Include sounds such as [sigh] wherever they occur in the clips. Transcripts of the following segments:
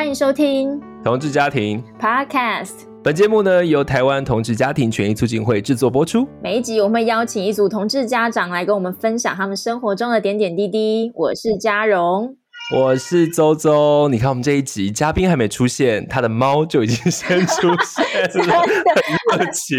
欢迎收听同志家庭 Podcast。本节目呢由台湾同志家庭权益促进会制作播出。每一集我们会邀请一组同志家长来跟我们分享他们生活中的点点滴滴。我是嘉蓉。我是周周，你看我们这一集嘉宾还没出现，他的猫就已经先出现了，[laughs] 很热情。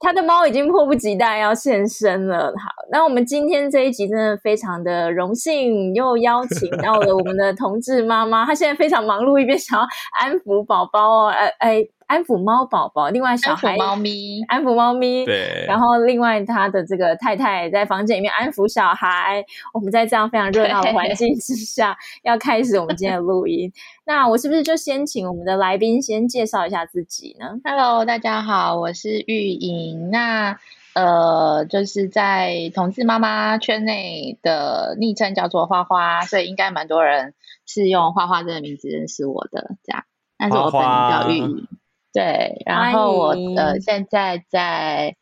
他的猫已经迫不及待要现身了。好，那我们今天这一集真的非常的荣幸，又邀请到了我们的同志妈妈，她现在非常忙碌，一边想要安抚宝宝哦，哎哎。安抚猫宝宝，另外小孩安抚猫咪，安抚猫咪，对。然后另外他的这个太太在房间里面安抚小孩。我们在这样非常热闹的环境之下，要开始我们今天的录音。[laughs] 那我是不是就先请我们的来宾先介绍一下自己呢？Hello，大家好，我是玉莹。那呃，就是在同志妈妈圈内的昵称叫做花花，所以应该蛮多人是用花花这个名字认识我的，这样。但是我本名叫玉莹。对，然后我呃现在在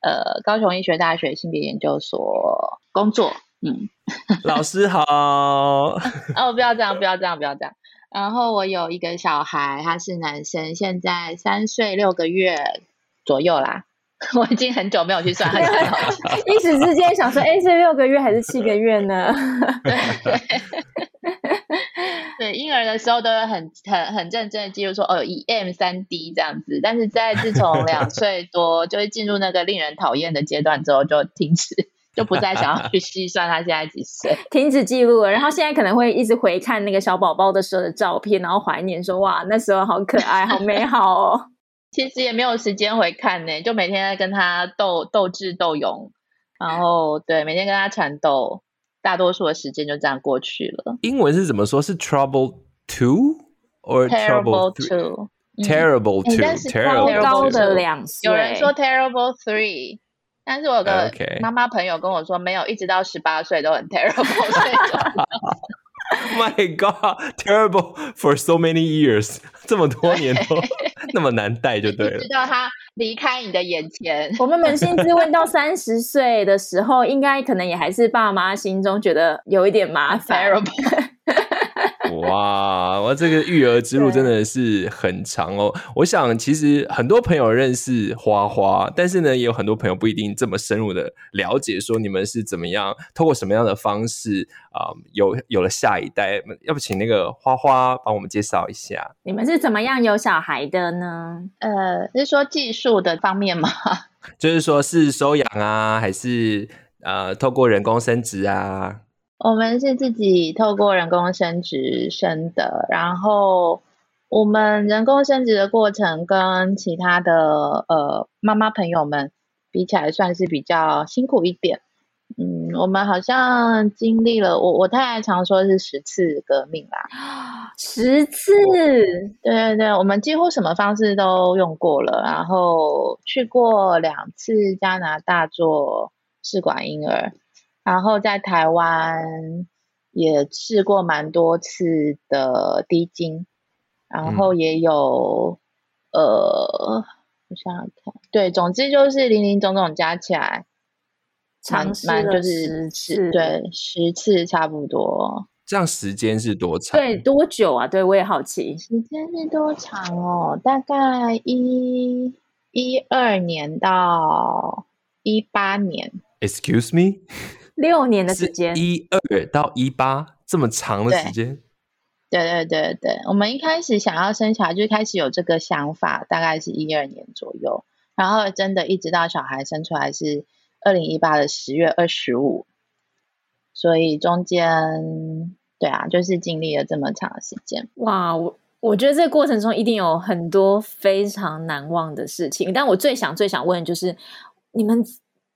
呃高雄医学大学性别研究所工作，嗯，老师好，[laughs] 哦，不要这样，不要这样，不要这样。然后我有一个小孩，他是男生，现在三岁六个月左右啦。[laughs] 我已经很久没有去算他小孩，[laughs] 一时之间想说，哎，是六个月还是七个月呢？对。对，婴儿的时候都会很很很认真的记录说，哦，一 M 三 D 这样子，但是在自从两 [laughs] 岁多就会进入那个令人讨厌的阶段之后，就停止，就不再想要去 [laughs] 细算他现在几岁，停止记录了。然后现在可能会一直回看那个小宝宝的时候的照片，然后怀念说，哇，那时候好可爱，好美好哦。[laughs] 其实也没有时间回看呢，就每天在跟他斗斗智斗勇，然后对，每天跟他缠斗。大多数的时间就这样过去了。英文是怎么说？是 trouble two or terrible two？terrible two，但是高高的两岁。有人说 terrible three，但是我的妈妈朋友跟我说，没有，一直到十八岁都很 terrible。My God, terrible for so many years，这么多年都那么难带，就对了。直到他离开你的眼前。我们扪心自问，到三十岁的时候，应该可能也还是爸妈心中觉得有一点麻烦。[laughs] 哇，我这个育儿之路真的是很长哦。我想，其实很多朋友认识花花，但是呢，也有很多朋友不一定这么深入的了解，说你们是怎么样，透过什么样的方式啊、呃，有有了下一代。要不请那个花花帮我们介绍一下，你们是怎么样有小孩的呢？呃，是说技术的方面吗？[laughs] 就是说是收养啊，还是呃，透过人工生殖啊？我们是自己透过人工生殖生的，然后我们人工生殖的过程跟其他的呃妈妈朋友们比起来，算是比较辛苦一点。嗯，我们好像经历了，我我太太常说是十次革命啦，十次，对对对，我们几乎什么方式都用过了，然后去过两次加拿大做试管婴儿。然后在台湾也试过蛮多次的低精，然后也有、嗯、呃，我想想看，对，总之就是零零总总加起来，尝试了十次，对，十次差不多。这样时间是多长？对，多久啊？对，我也好奇，时间是多长哦？大概一一二年到一八年。Excuse me。六年的时间，一二到一八这么长的时间。对对对对，我们一开始想要生小孩，就开始有这个想法，大概是一二年左右，然后真的一直到小孩生出来是二零一八的十月二十五，所以中间对啊，就是经历了这么长的时间。哇，我我觉得这个过程中一定有很多非常难忘的事情，但我最想最想问的就是你们。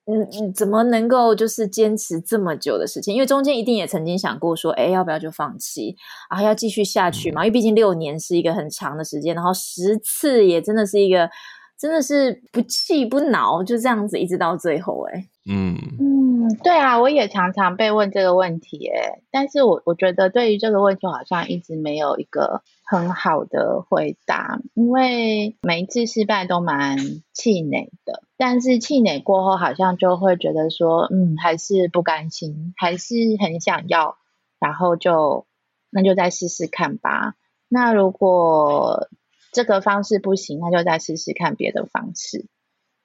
嗯嗯，怎么能够就是坚持这么久的事情？因为中间一定也曾经想过说，哎，要不要就放弃啊？要继续下去嘛？因为毕竟六年是一个很长的时间，然后十次也真的是一个，真的是不气不恼，就这样子一直到最后，哎，嗯嗯，对啊，我也常常被问这个问题，哎，但是我我觉得对于这个问题，好像一直没有一个。很好的回答，因为每一次失败都蛮气馁的，但是气馁过后，好像就会觉得说，嗯，还是不甘心，还是很想要，然后就那就再试试看吧。那如果这个方式不行，那就再试试看别的方式。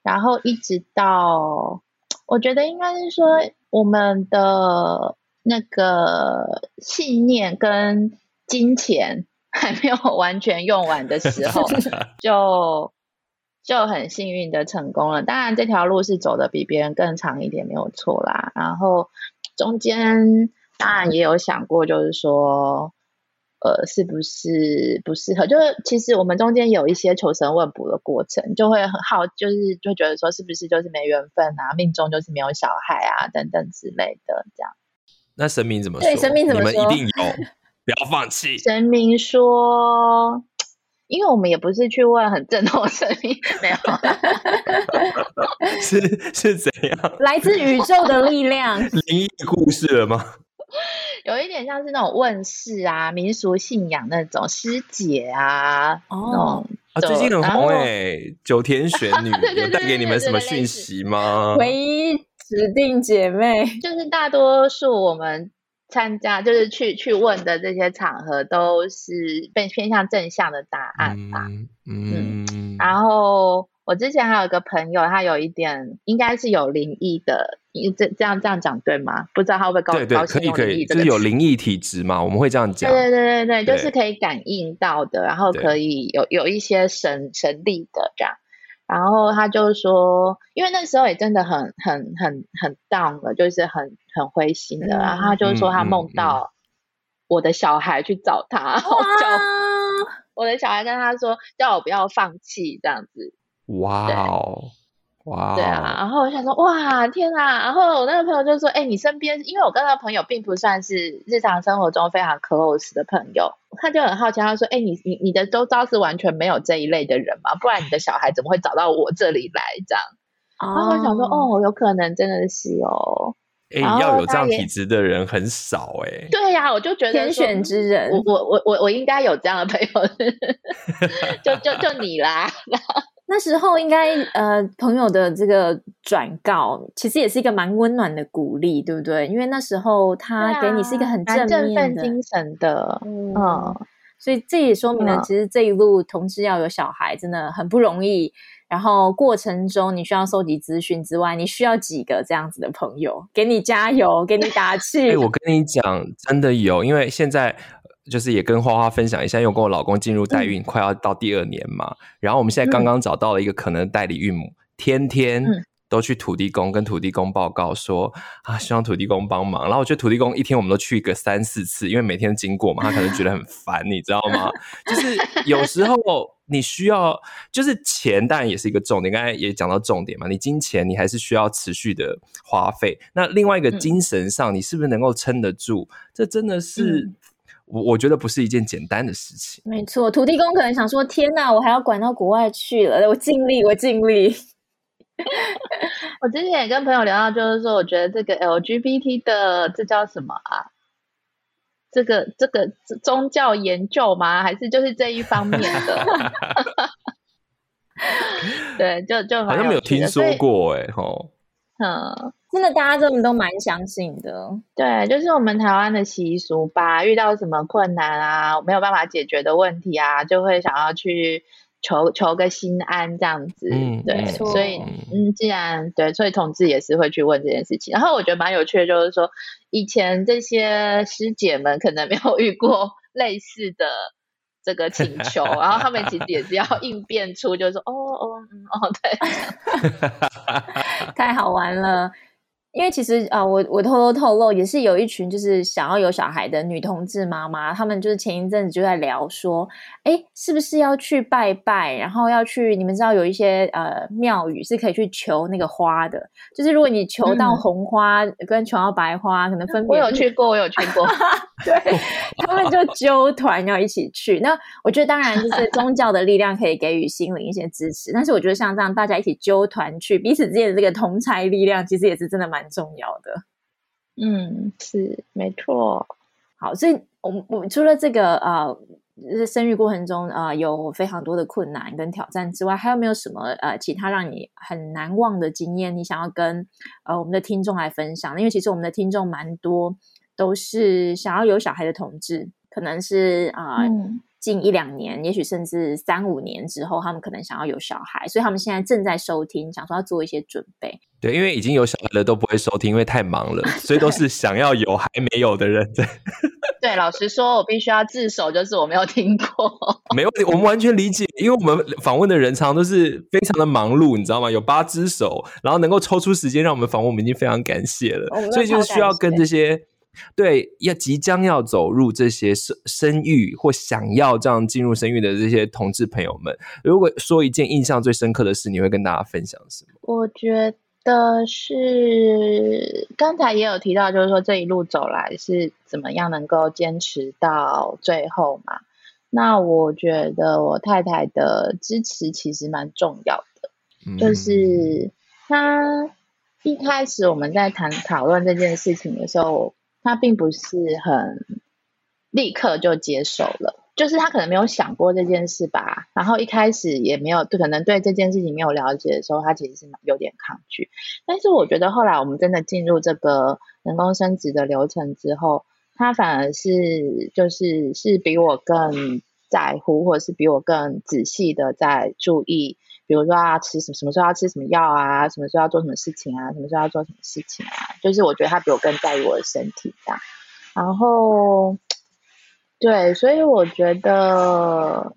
然后一直到，我觉得应该是说，我们的那个信念跟金钱 [laughs] 还没有完全用完的时候，[laughs] 就就很幸运的成功了。当然，这条路是走的比别人更长一点，没有错啦。然后中间当然也有想过，就是说。呃，是不是不适合？就是其实我们中间有一些求神问卜的过程，就会很好，就是就觉得说是不是就是没缘分啊，命中就是没有小孩啊，等等之类的这样。那神明怎么说？对，神明怎么说？你们一定有，不要放弃。神明说，因为我们也不是去问很正统的神明，没有，[laughs] 是是怎样？来自宇宙的力量，灵异故事了吗？有一点像是那种问世啊、民俗信仰那种师姐啊，哦，啊，最近很红哎、欸，九天玄女 [laughs] 有带给你们什么讯息吗？唯一指定姐妹，就是大多数我们参加，就是去去问的这些场合，都是被偏向正向的答案吧。嗯，嗯，然后我之前还有一个朋友，他有一点应该是有灵异的。你这这样这样讲对吗？不知道他会不会高对对高可以可以，就是有灵异体质嘛？我们会这样讲。对对对对对，就是可以感应到的，然后可以有有一些神神力的这样。然后他就说，因为那时候也真的很很很很 down 了，就是很很灰心的。嗯、然后他就说他梦到我的小孩去找他，然后叫我的小孩跟他说叫我不要放弃这样子。哇哦！哇，对啊，然后我想说，哇，天啊！然后我那个朋友就说，哎，你身边，因为我跟那个朋友并不算是日常生活中非常 close 的朋友，他就很好奇，他说，哎，你你你的周遭是完全没有这一类的人吗？不然你的小孩怎么会找到我这里来这样？[laughs] 然后我想说，哦，有可能真的是哦，哎，要有这样体质的人很少哎。对呀，我就觉得天选之人，我我我我我应该有这样的朋友，[laughs] 就就就你啦。[laughs] 那时候应该呃，朋友的这个转告，其实也是一个蛮温暖的鼓励，对不对？因为那时候他给你是一个很正面的、精神的，嗯，嗯，所以这也说明了，其实这一路同志要有小孩真的很不容易。然后过程中你需要收集资讯之外，你需要几个这样子的朋友给你加油，给你打气。哎，我跟你讲，真的有，因为现在。就是也跟花花分享一下，因为我跟我老公进入代孕快要到第二年嘛，嗯、然后我们现在刚刚找到了一个可能代理孕母，嗯、天天都去土地公跟土地公报告说啊，希望土地公帮忙。然后我觉得土地公一天我们都去一个三四次，因为每天经过嘛，他可能觉得很烦，你知道吗？就是有时候你需要，就是钱当然也是一个重点，刚才也讲到重点嘛，你金钱你还是需要持续的花费。那另外一个精神上，你是不是能够撑得住？这真的是。嗯我我觉得不是一件简单的事情。没错，土地公可能想说：“天哪，我还要管到国外去了。”我尽力，我尽力。[laughs] 我之前也跟朋友聊到，就是说，我觉得这个 LGBT 的这叫什么啊？这个这个宗教研究吗？还是就是这一方面的？[laughs] 对，就就好像没有听说过哎，吼，嗯。真的，大家真的都蛮相信的。对，就是我们台湾的习俗吧，遇到什么困难啊，没有办法解决的问题啊，就会想要去求求个心安这样子。嗯，对，所以嗯，既然对，所以同志也是会去问这件事情。然后我觉得蛮有趣的，就是说以前这些师姐们可能没有遇过类似的。这个请求，[laughs] 然后他们其实也是要应变出，就是说，哦哦嗯哦，对，[laughs] 太好玩了。因为其实啊、呃，我我偷偷透露，也是有一群就是想要有小孩的女同志妈妈，她们就是前一阵子就在聊说，哎，是不是要去拜拜，然后要去，你们知道有一些呃庙宇是可以去求那个花的，就是如果你求到红花跟求到白花，嗯、可能分别。我有去过，我有去过，[laughs] 对，[laughs] 他们就揪团要一起去。那我觉得当然就是宗教的力量可以给予心灵一些支持，但是我觉得像这样大家一起揪团去，彼此之间的这个同侪力量，其实也是真的蛮。蛮重要的，嗯，是没错。好，所以我们我们除了这个呃，生育过程中啊、呃，有非常多的困难跟挑战之外，还有没有什么呃其他让你很难忘的经验？你想要跟呃我们的听众来分享？因为其实我们的听众蛮多都是想要有小孩的同志，可能是啊、呃嗯、近一两年，也许甚至三五年之后，他们可能想要有小孩，所以他们现在正在收听，想说要做一些准备。对，因为已经有小孩了都不会收听，因为太忙了，所以都是想要有还没有的人在。[laughs] [laughs] 对，老实说，我必须要自首，就是我没有听过。[laughs] 没问题，我们完全理解，因为我们访问的人常常都是非常的忙碌，你知道吗？有八只手，然后能够抽出时间让我们访问，我们已经非常感谢了。所以就是需要跟这些。对，要即将要走入这些生生育或想要这样进入生育的这些同志朋友们，如果说一件印象最深刻的事，你会跟大家分享什么？我觉得是刚才也有提到，就是说这一路走来是怎么样能够坚持到最后嘛？那我觉得我太太的支持其实蛮重要的，嗯、就是她一开始我们在谈讨论这件事情的时候。他并不是很立刻就接受了，就是他可能没有想过这件事吧。然后一开始也没有，可能对这件事情没有了解的时候，他其实是有点抗拒。但是我觉得后来我们真的进入这个人工生殖的流程之后，他反而是就是是比我更在乎，或者是比我更仔细的在注意。比如说啊吃什么，什么时候要吃什么药啊，什么时候要做什么事情啊，什么时候要做什么事情啊，就是我觉得他比我更在意我的身体这样。然后，对，所以我觉得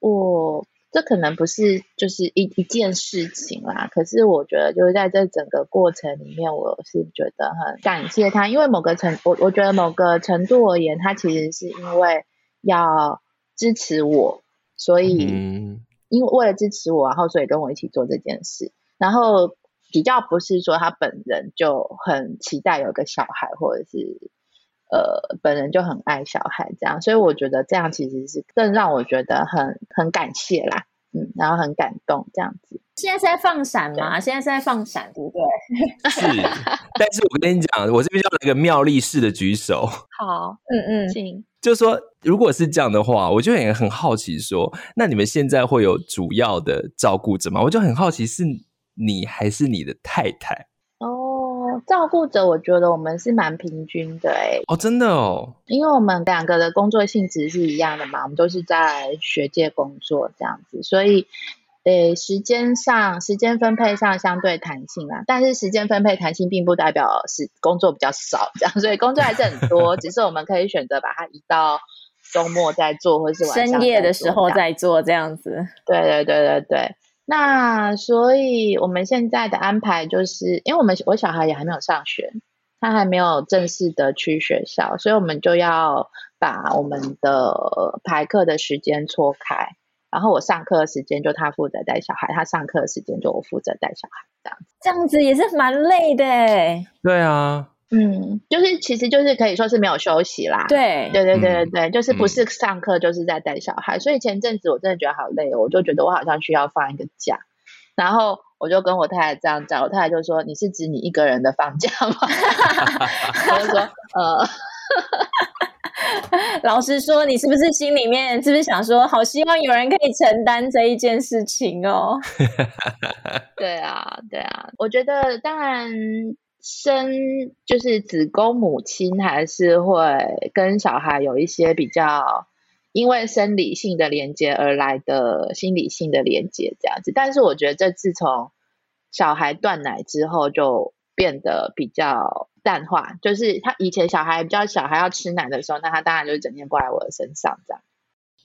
我这可能不是就是一一件事情啦，可是我觉得就是在这整个过程里面，我是觉得很感谢他，因为某个程我我觉得某个程度而言，他其实是因为要支持我，所以。因为为了支持我，然后所以跟我一起做这件事，然后比较不是说他本人就很期待有个小孩，或者是呃本人就很爱小孩这样，所以我觉得这样其实是更让我觉得很很感谢啦，嗯，然后很感动这样子。现在是在放闪吗？现在是在放闪，对不对？[laughs] 是，但是我跟你讲，我这边叫了一个妙力式的举手。好，嗯嗯，请。就是说，如果是这样的话，我就也很好奇说，那你们现在会有主要的照顾者吗？我就很好奇，是你还是你的太太？哦，照顾者，我觉得我们是蛮平均的，哎，哦，真的哦，因为我们两个的工作性质是一样的嘛，我们都是在学界工作这样子，所以。诶，时间上，时间分配上相对弹性啦，但是时间分配弹性并不代表是工作比较少这样，所以工作还是很多，[laughs] 只是我们可以选择把它移到周末再做，或是晚上深夜的时候再做这样子。对对对对对，那所以我们现在的安排就是，因为我们我小孩也还没有上学，他还没有正式的去学校，所以我们就要把我们的排课的时间错开。然后我上课的时间就他负责带小孩，他上课的时间就我负责带小孩，这样子。这样子也是蛮累的。对啊，嗯，就是其实就是可以说是没有休息啦。对，对对对对对，嗯、就是不是上课就是在带小孩，嗯、所以前阵子我真的觉得好累，我就觉得我好像需要放一个假，然后我就跟我太太这样讲，我太太就说：“你是指你一个人的放假吗？” [laughs] 我就说：“呃。[laughs] ”老实说，你是不是心里面是不是想说，好希望有人可以承担这一件事情哦？[laughs] 对啊，对啊，我觉得当然生就是子宫母亲还是会跟小孩有一些比较因为生理性的连接而来的心理性的连接这样子，但是我觉得这自从小孩断奶之后就变得比较。淡化，就是他以前小孩比较小，还要吃奶的时候，那他当然就是整天挂在我的身上这样。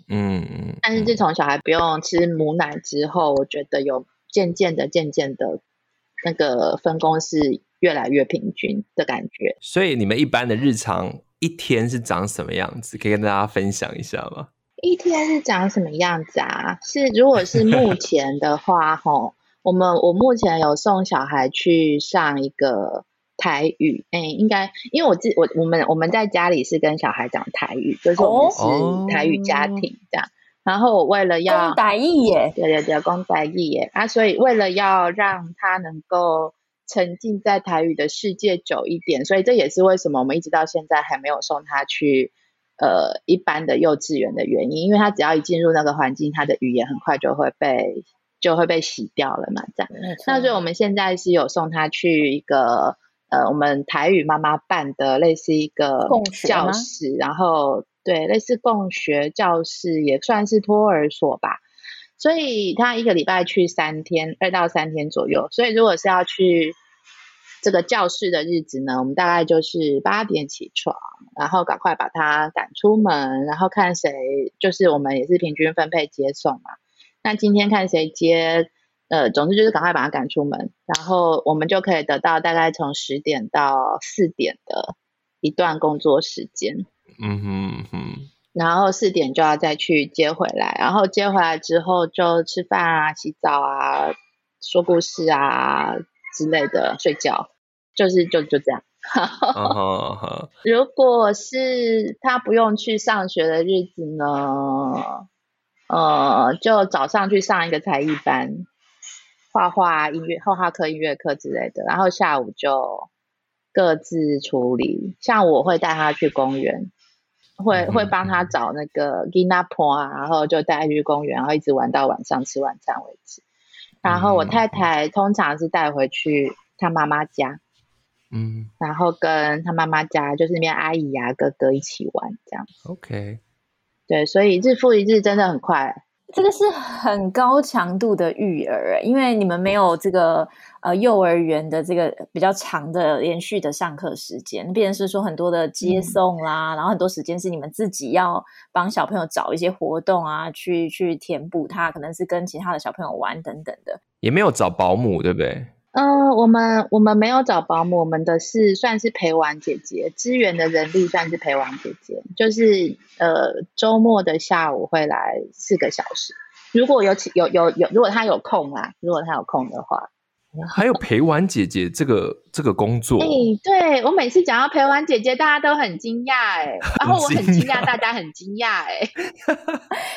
嗯嗯。但是自从小孩不用吃母奶之后，我觉得有渐渐的、渐渐的，那个分工是越来越平均的感觉。所以你们一般的日常一天是长什么样子？可以跟大家分享一下吗？一天是长什么样子啊？是如果是目前的话，[laughs] 吼，我们我目前有送小孩去上一个。台语，哎、欸，应该，因为我自我我们我们在家里是跟小孩讲台语，就是我们是台语家庭这样。然后我为了要讲台语耶，对对对，讲台语耶啊，所以为了要让他能够沉浸在台语的世界久一点，所以这也是为什么我们一直到现在还没有送他去呃一般的幼稚园的原因，因为他只要一进入那个环境，他的语言很快就会被就会被洗掉了嘛，这样。那所以我们现在是有送他去一个。呃，我们台语妈妈办的类似一个教室，然后对，类似共学教室，也算是托儿所吧。所以他一个礼拜去三天，二到三天左右。所以如果是要去这个教室的日子呢，我们大概就是八点起床，然后赶快把他赶出门，然后看谁，就是我们也是平均分配接送嘛。那今天看谁接，呃，总之就是赶快把他赶出门，然后我们就可以得到大概从十点到四点的一段工作时间。嗯哼哼。然后四点就要再去接回来，然后接回来之后就吃饭啊、洗澡啊、说故事啊之类的，睡觉，就是就就这样。[laughs] 如果是他不用去上学的日子呢，呃，就早上去上一个才艺班，画画、音乐、画画课、音乐课之类的，然后下午就各自处理。像我会带他去公园。会会帮他找那个 Gina Po 啊，然后就带他去公园，然后一直玩到晚上吃晚餐为止。然后我太太通常是带回去他妈妈家，嗯，然后跟他妈妈家就是那边阿姨呀、啊、哥哥一起玩这样。OK，对，所以日复一日真的很快。这个是很高强度的育儿，因为你们没有这个呃幼儿园的这个比较长的连续的上课时间，变成是说很多的接送啦，嗯、然后很多时间是你们自己要帮小朋友找一些活动啊，去去填补他，可能是跟其他的小朋友玩等等的，也没有找保姆，对不对？嗯、呃，我们我们没有找保姆，我们的是算是陪玩姐姐，支援的人力算是陪玩姐姐，就是呃周末的下午会来四个小时，如果有有有有，如果他有空啊，如果他有空的话。还有陪玩姐姐这个这个工作，哎、欸，对我每次讲到陪玩姐姐，大家都很惊讶，哎，[laughs] 然后我很惊讶，大家很惊讶，哎，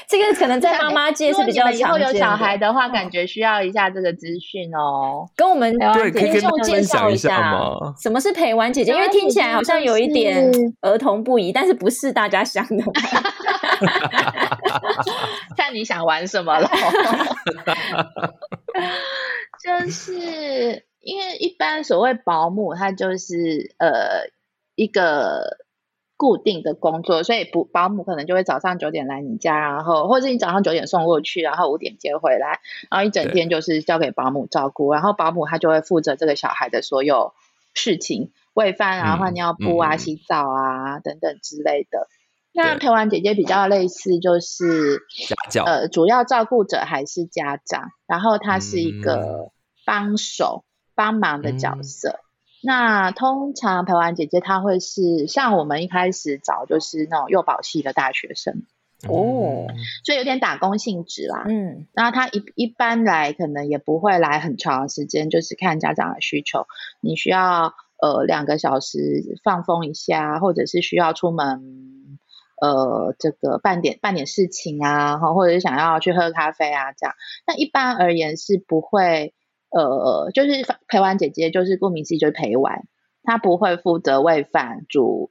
这个可能在 [laughs] 妈妈界是比较常见的。以后有小孩的话，感觉需要一下这个资讯哦，跟我们对听众介绍一下吗？什么是陪玩姐姐？因为听起来好像有一点儿童不宜，但是不是大家想的？[laughs] [laughs] 看你想玩什么了。[laughs] 就是因为一般所谓保姆，他就是呃一个固定的工作，所以不保姆可能就会早上九点来你家，然后或者你早上九点送过去，然后五点接回来，然后一整天就是交给保姆照顾，然后保姆他就会负责这个小孩的所有事情，喂饭啊、换尿布啊、洗澡啊等等之类的。那陪玩姐姐比较类似，就是家教，呃，主要照顾者还是家长，然后她是一个帮手、帮忙的角色。嗯、那通常陪玩姐姐她会是像我们一开始找就是那种幼保系的大学生。哦，所以有点打工性质啦。嗯，然后他一一般来可能也不会来很长时间，就是看家长的需求，你需要呃两个小时放风一下，或者是需要出门。呃，这个办点办点事情啊，或者是想要去喝咖啡啊，这样。那一般而言是不会，呃，就是陪玩姐姐，就是顾名思义就是陪玩，她不会负责喂饭、煮、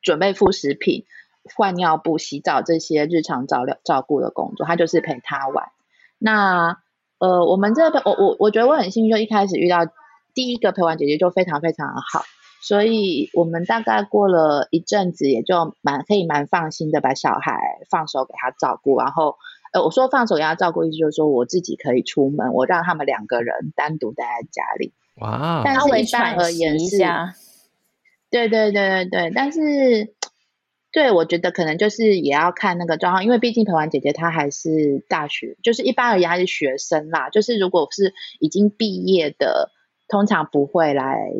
准备副食品、换尿布、洗澡这些日常照料照顾的工作，她就是陪她玩。那呃，我们这个我我我觉得我很幸运，就一开始遇到第一个陪玩姐姐就非常非常的好。所以我们大概过了一阵子，也就蛮可以蛮放心的把小孩放手给他照顾。然后，呃，我说放手给他照顾，意思就是说我自己可以出门，我让他们两个人单独待在家里。哇！但是一般而言是，对对对对对。但是，对我觉得可能就是也要看那个状况，因为毕竟陪玩姐姐她还是大学，就是一般而言还是学生啦。就是如果是已经毕业的，通常不会来。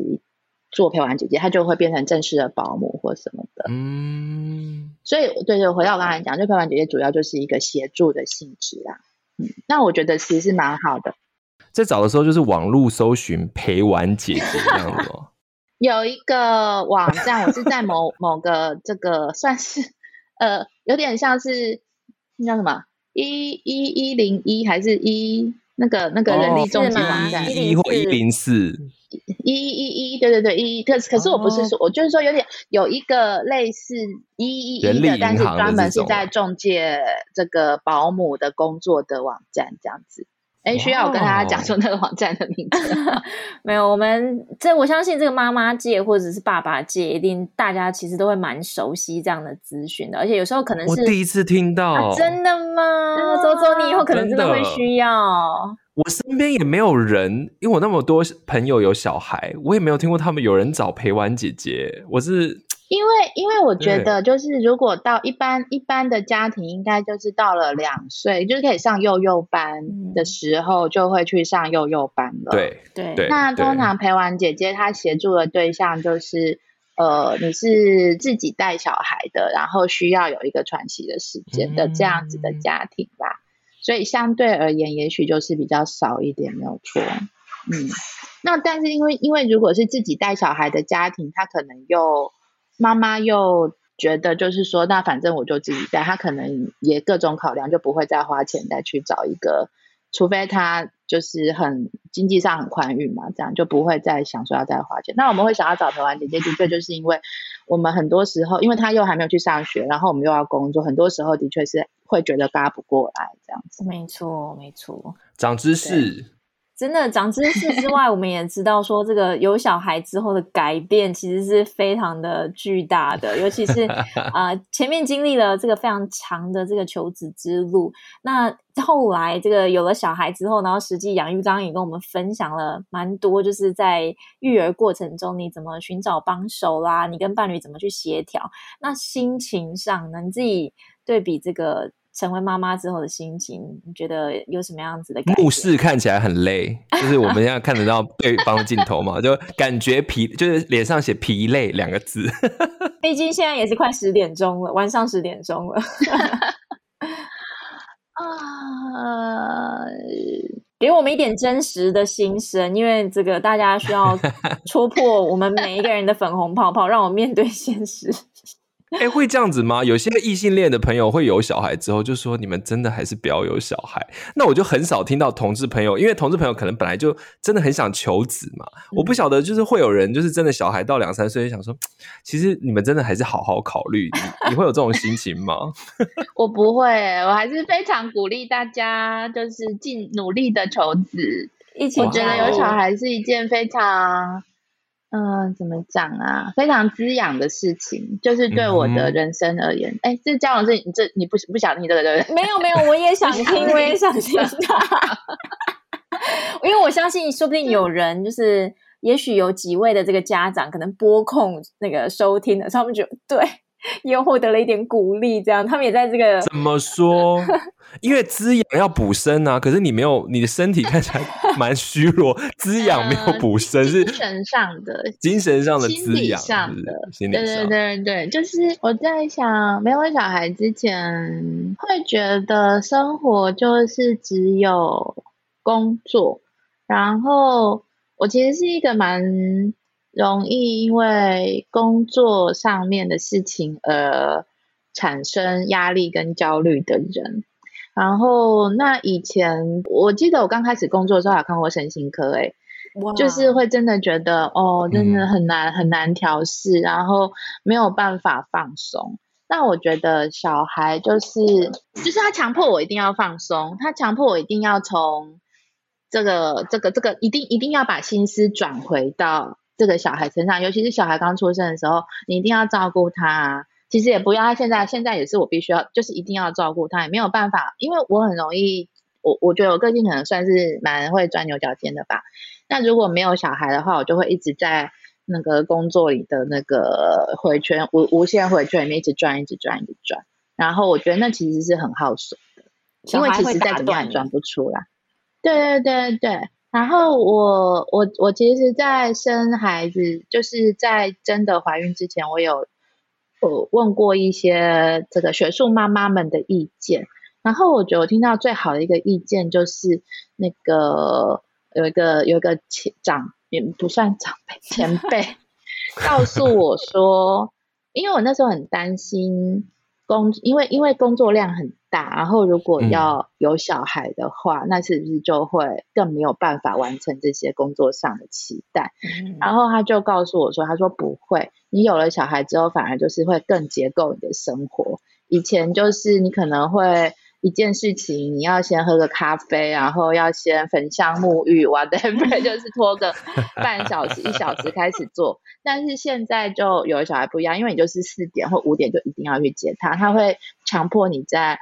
做陪玩姐姐，她就会变成正式的保姆或什么的。嗯，所以对对，回到我刚才讲，就陪玩姐姐主要就是一个协助的性质啦。嗯，那我觉得其实是蛮好的。在找的时候，就是网络搜寻陪玩姐姐这样子哦。[laughs] 有一个网站，我是在某某个这个算是呃，有点像是那叫什么一一一零一还是一那个那个人力中介网站一或一零四。一一一一，对对对，一一。可是可是我不是说，哦、我就是说有点有一个类似一一一的，但是专门是在中介这个保姆的工作的网站这样子。哎，需要我跟大家讲说那个网站的名字？[laughs] 没有，我们这我相信这个妈妈界或者是爸爸界，一定大家其实都会蛮熟悉这样的资讯的，而且有时候可能是我第一次听到，啊、真的吗？周周，你以后可能真的会需要。我身边也没有人，因为我那么多朋友有小孩，我也没有听过他们有人找陪玩姐姐。我是。因为，因为我觉得，就是如果到一般一般的家庭，应该就是到了两岁，就是可以上幼幼班的时候，就会去上幼幼班了。对对。那通常陪玩姐姐她协助的对象就是，呃，你是自己带小孩的，然后需要有一个喘息的时间的这样子的家庭吧。嗯、所以相对而言，也许就是比较少一点，没有错。嗯。那但是因为因为如果是自己带小孩的家庭，他可能又妈妈又觉得，就是说，那反正我就自己带，她可能也各种考量，就不会再花钱再去找一个，除非她就是很经济上很宽裕嘛，这样就不会再想说要再花钱。那我们会想要找台湾姐姐，的确就是因为我们很多时候，因为她又还没有去上学，然后我们又要工作，很多时候的确是会觉得嘎不过来这样子。没错，没错，长知识。真的长知识之外，我们也知道说，这个有小孩之后的改变其实是非常的巨大的，尤其是 [laughs] 啊、呃，前面经历了这个非常长的这个求子之路，那后来这个有了小孩之后，然后实际养育，刚刚也跟我们分享了蛮多，就是在育儿过程中你怎么寻找帮手啦，你跟伴侣怎么去协调，那心情上呢，你自己对比这个。成为妈妈之后的心情，你觉得有什么样子的感觉？目视看起来很累，就是我们现在看得到对方的镜头嘛，就感觉疲，就是脸上写疲累两个字。[laughs] 毕竟现在也是快十点钟了，晚上十点钟了。[laughs] 啊，给我们一点真实的心声，因为这个大家需要戳破我们每一个人的粉红泡泡，让我面对现实。哎、欸，会这样子吗？有些异性恋的朋友会有小孩之后就说：“你们真的还是不要有小孩。”那我就很少听到同志朋友，因为同志朋友可能本来就真的很想求子嘛。嗯、我不晓得，就是会有人就是真的小孩到两三岁就想说：“其实你们真的还是好好考虑。你”你会有这种心情吗？[laughs] 我不会，我还是非常鼓励大家就是尽努力的求子。一起，我觉得有小孩是一件非常。嗯、呃，怎么讲啊？非常滋养的事情，就是对我的人生而言。哎、嗯，这交往是你这你不不想听这个对不对？[laughs] 没有没有，我也想听，我也想听 [laughs] 他。因为我相信，说不定有人就是，也许有几位的这个家长可能播控那个收听的，他们觉得对。[laughs] 又获得了一点鼓励，这样他们也在这个怎么说？因为滋养要补身啊，可是你没有，你的身体看起来蛮虚弱，滋养没有补身，是精神上的、精神上的滋养上的。对对对对，就是我在想，没有小孩之前，会觉得生活就是只有工作，然后我其实是一个蛮。容易因为工作上面的事情而产生压力跟焦虑的人，然后那以前我记得我刚开始工作的时候还看过身心科，诶哇就是会真的觉得哦，真的很难很难调试，然后没有办法放松。那我觉得小孩就是就是他强迫我一定要放松，他强迫我一定要从这个这个这个一定一定要把心思转回到。这个小孩身上，尤其是小孩刚出生的时候，你一定要照顾他。其实也不要他现在，现在也是我必须要，就是一定要照顾他，也没有办法，因为我很容易，我我觉得我个性可能算是蛮会钻牛角尖的吧。那如果没有小孩的话，我就会一直在那个工作里的那个回圈无无限回圈里面一直转，一直转，一直转。然后我觉得那其实是很耗损的，因为其实再怎么样也转不出来。对对对对。然后我我我其实，在生孩子，就是在真的怀孕之前，我有我问过一些这个学术妈妈们的意见。然后我觉得我听到最好的一个意见就是，那个有一个有一个前长也不算长辈前辈，[laughs] 告诉我说，因为我那时候很担心工，因为因为工作量很。大，然后如果要有小孩的话，嗯、那是不是就会更没有办法完成这些工作上的期待？嗯、然后他就告诉我说：“他说不会，你有了小孩之后，反而就是会更结构你的生活。以前就是你可能会一件事情，你要先喝个咖啡，然后要先焚香沐浴，[laughs] whatever，就是拖个半小时、一小时开始做。但是现在就有了小孩不一样，因为你就是四点或五点就一定要去接他，他会强迫你在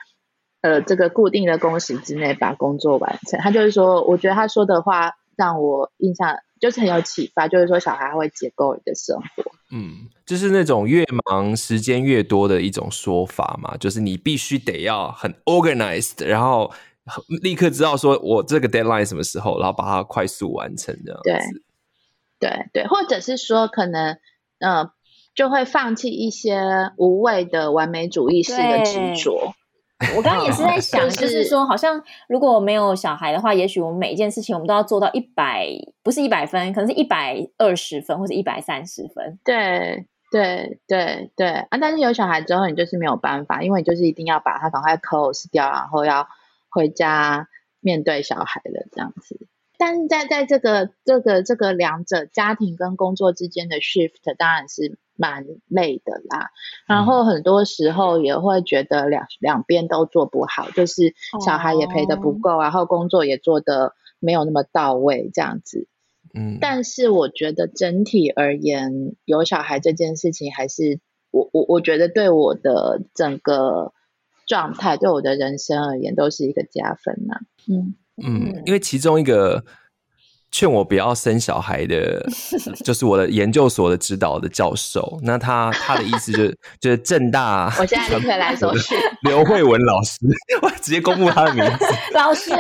呃这个固定的工时之内把工作完成。他就是说，我觉得他说的话让我印象就是很有启发，就是说小孩会解构你的生活。嗯，就是那种越忙时间越多的一种说法嘛，就是你必须得要很 organized，然后立刻知道说我这个 deadline 什么时候，然后把它快速完成这样子。对，对对，或者是说可能呃就会放弃一些无谓的完美主义式的执着。[laughs] 我刚刚也是在想，就是说，好像如果没有小孩的话，也许我们每一件事情我们都要做到一百，不是一百分，可能是一百二十分或者一百三十分。对对对对啊！但是有小孩之后，你就是没有办法，因为你就是一定要把它赶快 close 掉，然后要回家面对小孩了这样子。但是在在这个这个这个两者家庭跟工作之间的 shift，当然是。蛮累的啦，然后很多时候也会觉得两两边都做不好，就是小孩也陪的不够，然后工作也做的没有那么到位，这样子。嗯，但是我觉得整体而言，有小孩这件事情还是我我我觉得对我的整个状态，对我的人生而言，都是一个加分呐。嗯嗯，因为其中一个。劝我不要生小孩的，[laughs] 就是我的研究所的指导的教授。那他他的意思就是，就是正大，我现在立刻来搜寻刘慧文老师，[laughs] 我直接公布他的名字，老师。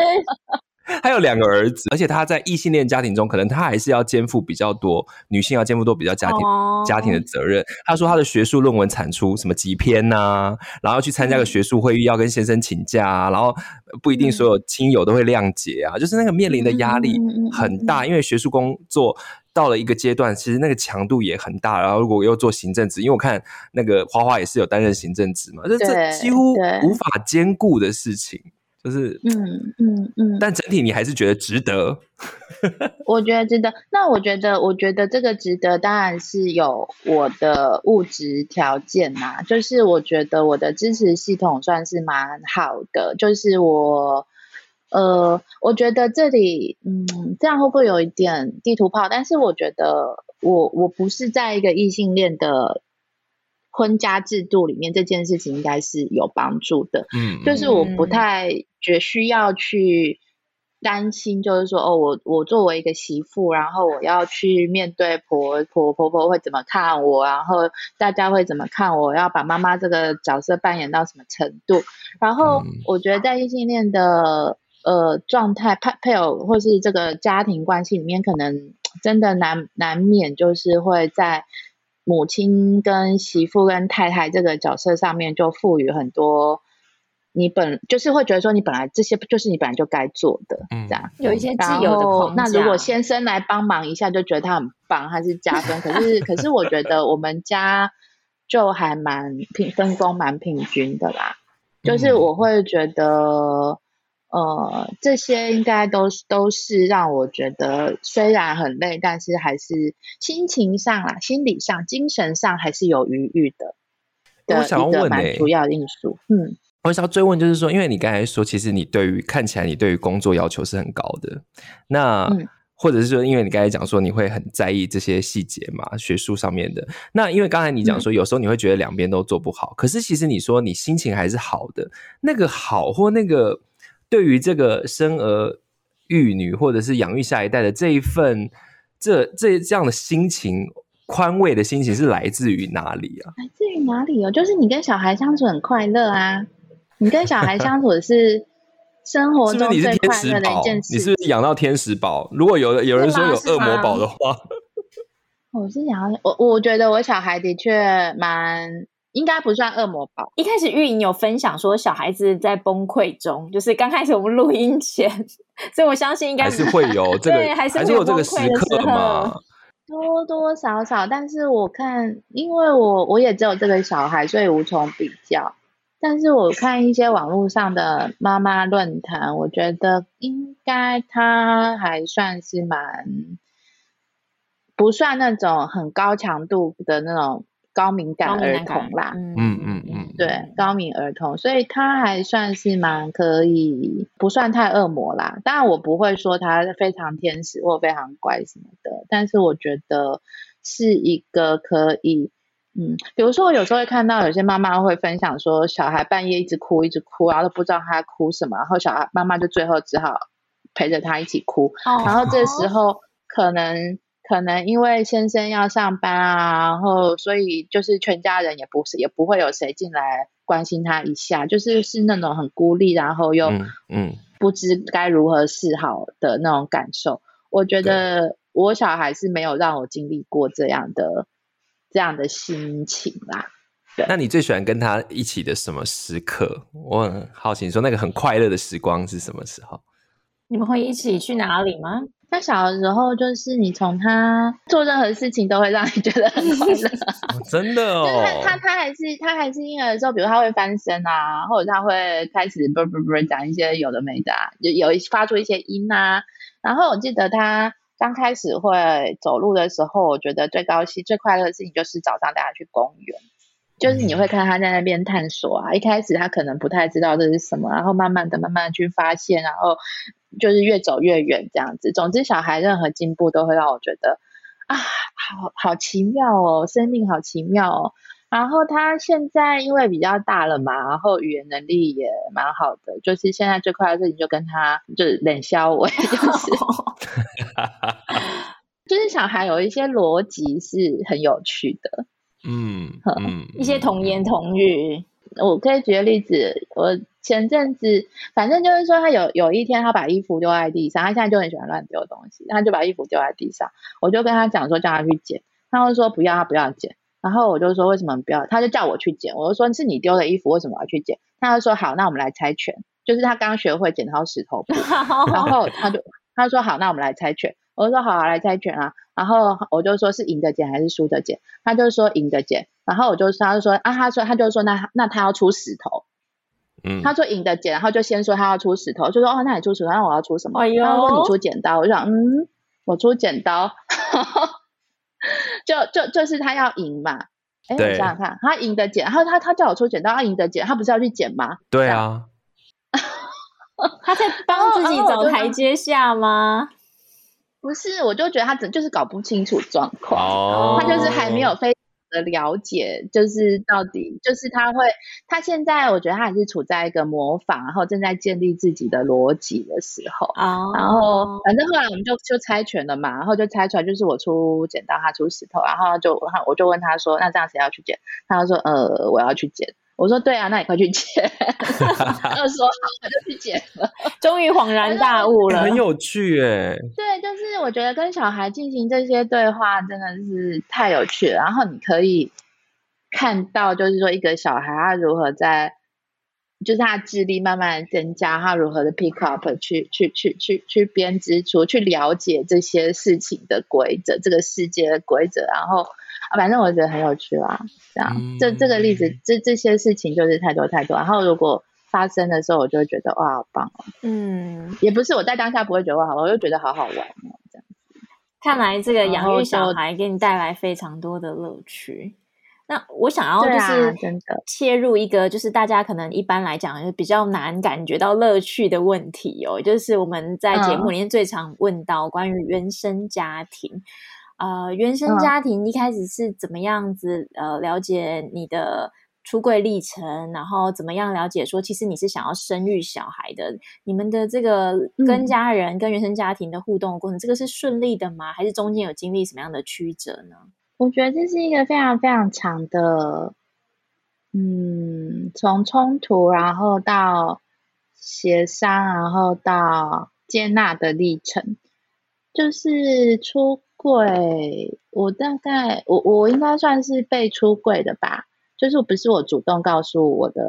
他有两个儿子，而且他在异性恋家庭中，可能他还是要肩负比较多女性要肩负多比较家庭、oh. 家庭的责任。他说他的学术论文产出什么几篇呐、啊，然后去参加个学术会议要跟先生请假啊，然后不一定所有亲友都会谅解啊，就是那个面临的压力很大，因为学术工作到了一个阶段，其实那个强度也很大。然后如果又做行政职，因为我看那个花花也是有担任行政职嘛，这这几乎无法兼顾的事情。就是，嗯嗯嗯，但整体你还是觉得值得？[laughs] 我觉得值得。那我觉得，我觉得这个值得，当然是有我的物质条件呐。就是我觉得我的支持系统算是蛮好的。就是我，呃，我觉得这里，嗯，这样会不会有一点地图炮？但是我觉得我我不是在一个异性恋的。婚家制度里面这件事情应该是有帮助的，嗯，就是我不太觉需要去担心，就是说哦，我我作为一个媳妇，然后我要去面对婆婆婆婆会怎么看我，然后大家会怎么看我，要把妈妈这个角色扮演到什么程度？然后我觉得在异性恋的呃状态配配偶或是这个家庭关系里面，可能真的难难免就是会在。母亲跟媳妇跟太太这个角色上面，就赋予很多你本就是会觉得说，你本来这些就是你本来就该做的，嗯，这样有一些自由的框架。那如果先生来帮忙一下，就觉得他很棒，他是加分。[laughs] 可是可是我觉得我们家就还蛮平分工蛮平均的啦，就是我会觉得。呃，这些应该都是都是让我觉得虽然很累，但是还是心情上啊、心理上、精神上还是有余裕的。我想要问、欸，主要因素，嗯，我想要追问，就是说，因为你刚才说，其实你对于看起来你对于工作要求是很高的，那、嗯、或者是说，因为你刚才讲说你会很在意这些细节嘛，学术上面的。那因为刚才你讲说，有时候你会觉得两边都做不好，嗯、可是其实你说你心情还是好的，那个好或那个。对于这个生儿育女或者是养育下一代的这一份这这这样的心情，宽慰的心情是来自于哪里啊？来自于哪里哦？就是你跟小孩相处很快乐啊！你跟小孩相处的是生活中最快乐的一件事。你是不是养到天使宝？如果有有人说有恶魔宝的话，[laughs] 我是想要我我觉得我小孩的确蛮。应该不算恶魔吧。一开始玉莹有分享说，小孩子在崩溃中，就是刚开始我们录音前，[laughs] 所以我相信应该还是会有 [laughs] 这个，对，还是会有这个时刻嘛，多多少少。但是我看，因为我我也只有这个小孩，所以无从比较。但是我看一些网络上的妈妈论坛，我觉得应该他还算是蛮不算那种很高强度的那种。高敏感儿童啦，嗯嗯嗯，对，高敏儿童，所以他还算是蛮可以，不算太恶魔啦。当然我不会说他非常天使或非常乖什么的，但是我觉得是一个可以，嗯，比如说我有时候会看到有些妈妈会分享说，小孩半夜一直哭一直哭，然后都不知道他哭什么，然后小孩妈妈就最后只好陪着他一起哭，然后这时候可能。可能因为先生要上班啊，然后所以就是全家人也不是也不会有谁进来关心他一下，就是是那种很孤立，然后又嗯不知该如何是好的那种感受。我觉得我小孩是没有让我经历过这样的这样的心情啦。对，那你最喜欢跟他一起的什么时刻？我很好奇，说那个很快乐的时光是什么时候？你们会一起去哪里吗？他小的时候，就是你从他做任何事情都会让你觉得很快乐，[laughs] 哦，真的哦。就是他他他还是他还是婴儿的时候，比如他会翻身啊，或者他会开始啵啵啵讲一些有的没的，啊，就有发出一些音啊。然后我记得他刚开始会走路的时候，我觉得最高兴、最快乐的事情就是早上带他去公园。就是你会看他在那边探索啊，一开始他可能不太知道这是什么，然后慢慢的、慢慢的去发现，然后就是越走越远这样子。总之，小孩任何进步都会让我觉得啊，好好奇妙哦，生命好奇妙哦。然后他现在因为比较大了嘛，然后语言能力也蛮好的，就是现在最快的事情就跟他就是冷笑我，就是 [laughs] 就是小孩有一些逻辑是很有趣的。嗯嗯，一些童言童语，我可以举个例子。我前阵子，反正就是说，他有有一天，他把衣服丢在地上，他现在就很喜欢乱丢东西，他就把衣服丢在地上。我就跟他讲说，叫他去捡，他就说不要，他不要捡。然后我就说为什么不要？他就叫我去捡。我就说是你丢的衣服，为什么我要去捡？他就说好，那我们来猜拳。就是他刚学会剪刀石头布，[laughs] 然后他就他就说好，那我们来猜拳。我就说好，好，来猜拳啊。然后我就说是赢的剪还是输的剪，他就说赢的剪。然后我就他就说啊，他说他就说那那他要出石头，嗯，他说赢的剪，然后就先说他要出石头，就说哦，那你出石头，那我要出什么？他说你出剪刀，我就想嗯，我出剪刀，[laughs] 就就就是他要赢嘛。哎，你想想看，他赢的剪，然后他他叫我出剪刀，他赢的剪，他不是要去剪吗？对啊，[laughs] 他在帮自己找台阶下吗？不是，我就觉得他只就是搞不清楚状况，oh. 他就是还没有非常的了解，就是到底就是他会，他现在我觉得他还是处在一个模仿，然后正在建立自己的逻辑的时候，oh. 然后反正后来我们就就猜拳了嘛，然后就猜出来就是我出剪刀，他出石头，然后就我就问他说，那这样谁要去剪？他就说呃，我要去捡。我说对啊，那你快去剪。[laughs] 他就说好，他就去剪了。终于恍然大悟了，很有趣哎。对，就是我觉得跟小孩进行这些对话真的是太有趣了。然后你可以看到，就是说一个小孩他如何在，就是他智力慢慢的增加，他如何的 pick up 去去去去去编织出，去了解这些事情的规则，这个世界的规则，然后。啊，反正我觉得很有趣啦，这样，嗯、这这个例子，这这些事情就是太多太多。然后如果发生的时候，我就会觉得哇，好棒哦。嗯，也不是我在当下不会觉得哇好，我就觉得好好玩哦，这样子。看来这个养育小孩给你带来非常多的乐趣。那我想要就是真的切入一个，就是大家可能一般来讲就比较难感觉到乐趣的问题哦，就是我们在节目里面最常问到关于原生家庭。呃，原生家庭一开始是怎么样子？嗯、呃，了解你的出柜历程，然后怎么样了解说，其实你是想要生育小孩的？你们的这个跟家人、嗯、跟原生家庭的互动过程，这个是顺利的吗？还是中间有经历什么样的曲折呢？我觉得这是一个非常非常长的，嗯，从冲突，然后到协商，然后到接纳的历程，就是出。对，我大概我我应该算是被出柜的吧，就是不是我主动告诉我的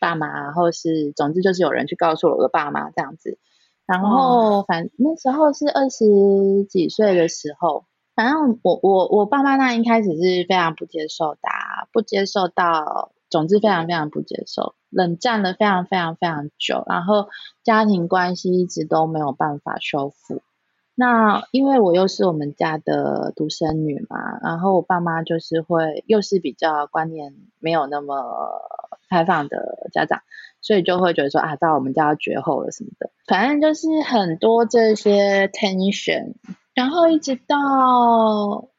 爸妈，或是总之就是有人去告诉我的爸妈这样子。然后反那时候是二十几岁的时候，反正我我我爸妈那一开始是非常不接受的，不接受到，总之非常非常不接受，冷战了非常非常非常久，然后家庭关系一直都没有办法修复。那因为我又是我们家的独生女嘛，然后我爸妈就是会又是比较观念没有那么开放的家长，所以就会觉得说啊，到我们家要绝后了什么的，反正就是很多这些 tension，然后一直到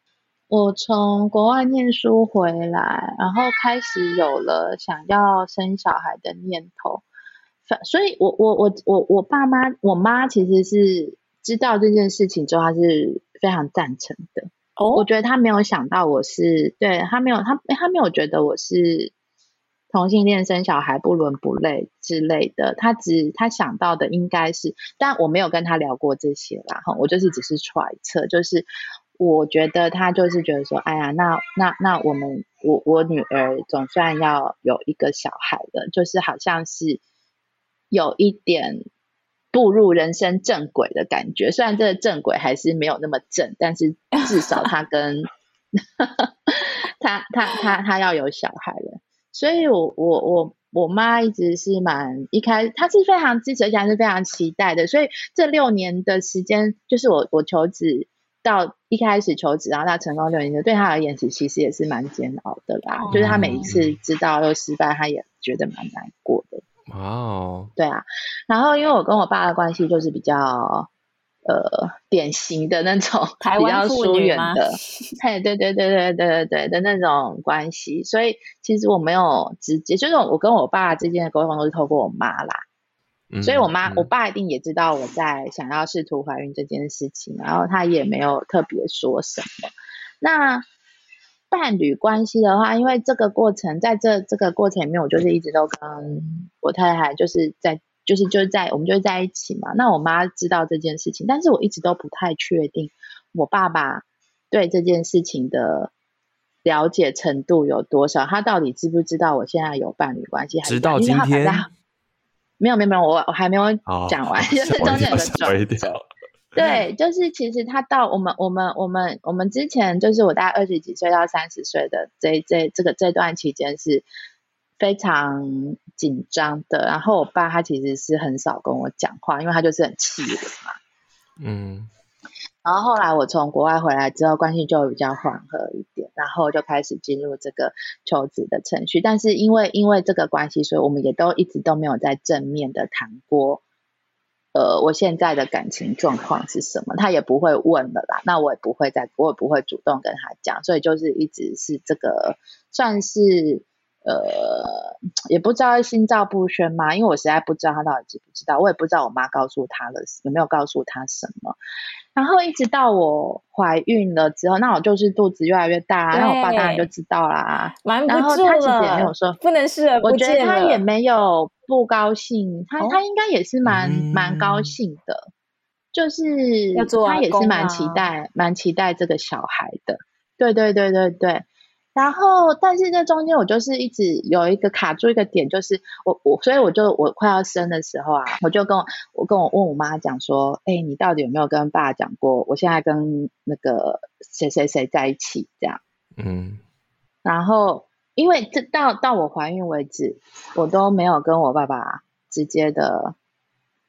我从国外念书回来，然后开始有了想要生小孩的念头，反所以我我我我我爸妈我妈其实是知道这件事情之后，他是非常赞成的。哦，我觉得他没有想到我是对他没有他他没有觉得我是。同性恋生小孩不伦不类之类的，他只他想到的应该是，但我没有跟他聊过这些啦，哈，我就是只是揣测，就是我觉得他就是觉得说，哎呀，那那那我们我我女儿总算要有一个小孩了，就是好像是有一点步入人生正轨的感觉，虽然这个正轨还是没有那么正，但是至少他跟 [laughs] 他他他他要有小孩了。所以我，我我我我妈一直是蛮一开，她是非常支持，而且还是非常期待的。所以这六年的时间，就是我我求职到一开始求职，然后到成功六年，对她而言，其实也是蛮煎熬的啦。哦、就是她每一次知道又失败，她也觉得蛮难过的。哦，对啊。然后，因为我跟我爸的关系就是比较。呃，典型的那种 [laughs] 比较疏远的，嘿，对对对对对对对的那种关系，所以其实我没有直接，就是我跟我爸之间的沟通都是透过我妈啦，嗯、所以我妈、嗯、我爸一定也知道我在想要试图怀孕这件事情，然后他也没有特别说什么。那伴侣关系的话，因为这个过程在这这个过程里面，我就是一直都跟我太太就是在。就是就在我们就在一起嘛，那我妈知道这件事情，但是我一直都不太确定我爸爸对这件事情的了解程度有多少，他到底知不知道我现在有伴侣关系？直到今天，没有没有没有，我我还没有讲完，就是 [laughs] 中间有个转折。[laughs] 对，就是其实他到我们我们我们我们之前就是我大概二十几岁到三十岁的这这这个这段期间是。非常紧张的，然后我爸他其实是很少跟我讲话，因为他就是很气我嘛。[laughs] 嗯，然后后来我从国外回来之后，关系就比较缓和一点，然后就开始进入这个求职的程序。但是因为因为这个关系，所以我们也都一直都没有在正面的谈过，呃，我现在的感情状况是什么，他也不会问了啦。那我也不会再，我也不会主动跟他讲，所以就是一直是这个算是。呃，也不知道心照不宣嘛，因为我实在不知道他到底知不知道，我也不知道我妈告诉他了有没有告诉他什么。然后一直到我怀孕了之后，那我就是肚子越来越大，那我爸当然就知道啦。瞒不住了。然后他其实也没有说不能视而不见。我觉得他也没有不高兴，他、哦、他应该也是蛮蛮高兴的，就是他也是蛮期待蛮期待这个小孩的。对对对对对。然后，但是这中间我就是一直有一个卡住一个点，就是我我，所以我就我快要生的时候啊，我就跟我我跟我问我妈讲说，哎，你到底有没有跟爸讲过，我现在跟那个谁谁谁在一起这样？嗯。然后，因为这到到我怀孕为止，我都没有跟我爸爸直接的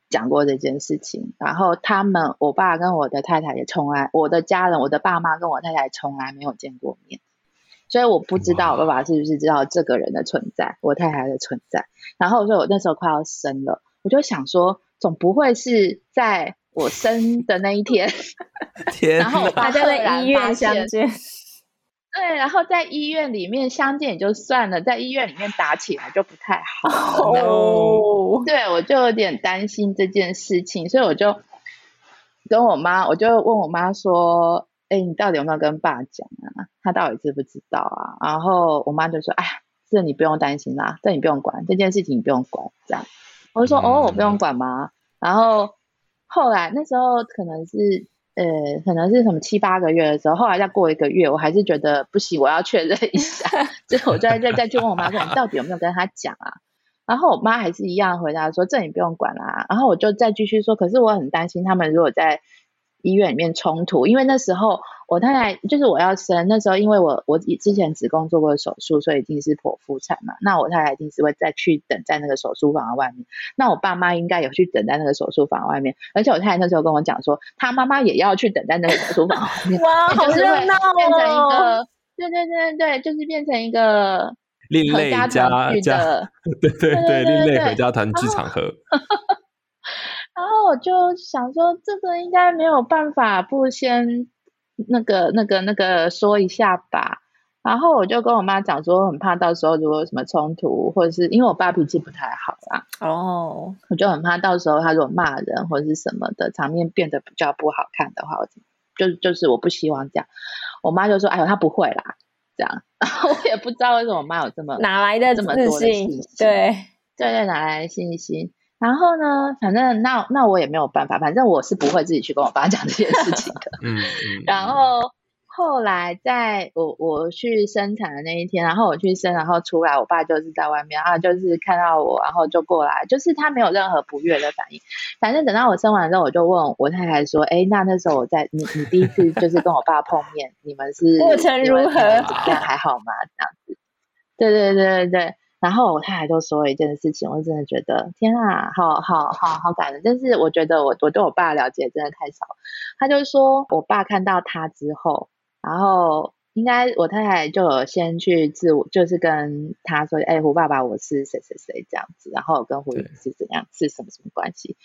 讲过这件事情。然后他们，我爸跟我的太太也从来，我的家人，我的爸妈跟我太太从来没有见过面。所以我不知道我爸爸是不是知道这个人的存在，我太太的存在。然后，所以我那时候快要生了，我就想说，总不会是在我生的那一天，[laughs] 天，然后大家在医院相见。对，然后在医院里面相见也就算了，在医院里面打起来就不太好。哦，对，我就有点担心这件事情，所以我就跟我妈，我就问我妈说。哎，你到底有没有跟爸讲啊？他到底知不知道啊？然后我妈就说：“哎，这你不用担心啦，这你不用管，这件事情你不用管。”这样，我就说：“哦，我不用管吗？”然后后来那时候可能是呃，可能是什么七八个月的时候，后来再过一个月，我还是觉得不行，我要确认一下，[laughs] 所以我就再再再去问我妈说：“你到底有没有跟他讲啊？”然后我妈还是一样回答说：“这你不用管啦。”然后我就再继续说：“可是我很担心他们如果在。”医院里面冲突，因为那时候我太太就是我要生，那时候因为我我之前子宫做过手术，所以已经是剖腹产嘛。那我太太一定是会再去等在那个手术房的外面。那我爸妈应该有去等在那个手术房外面，而且我太太那时候跟我讲说，她妈妈也要去等在那个手术房外面。[laughs] 哇，好热闹哦！变成一个，对对对对，就是变成一个另类家家的，[laughs] 对对对，另类合家团聚场合。[laughs] 然后我就想说，这个应该没有办法不先那个那个那个说一下吧。然后我就跟我妈讲说，很怕到时候如果有什么冲突，或者是因为我爸脾气不太好啊，哦，我就很怕到时候他如果骂人或者是什么的场面变得比较不好看的话，我就就是我不希望这样。我妈就说：“哎呦，他不会啦。”这样，然后我也不知道为什么我妈有这么哪来的这么多的信心，对对对，哪来的信心？然后呢，反正那那我也没有办法，反正我是不会自己去跟我爸讲这件事情的。[laughs] 嗯嗯，然后。后来在我我去生产的那一天，然后我去生，然后出来，我爸就是在外面啊，就是看到我，然后就过来，就是他没有任何不悦的反应。反正等到我生完之后，我就问我太太说：“哎，那那时候我在你你第一次就是跟我爸碰面，你们是过程如何？怎么样？还好吗？这样子？”对对对对对。然后我太太就说了一件事情，我真的觉得天啊，好好好好感人。但是我觉得我我对我爸了解真的太少。他就说我爸看到他之后。然后应该我太太就有先去自我，就是跟他说：“哎，胡爸爸，我是谁谁谁这样子。”然后跟胡云是怎样，是什么什么关系？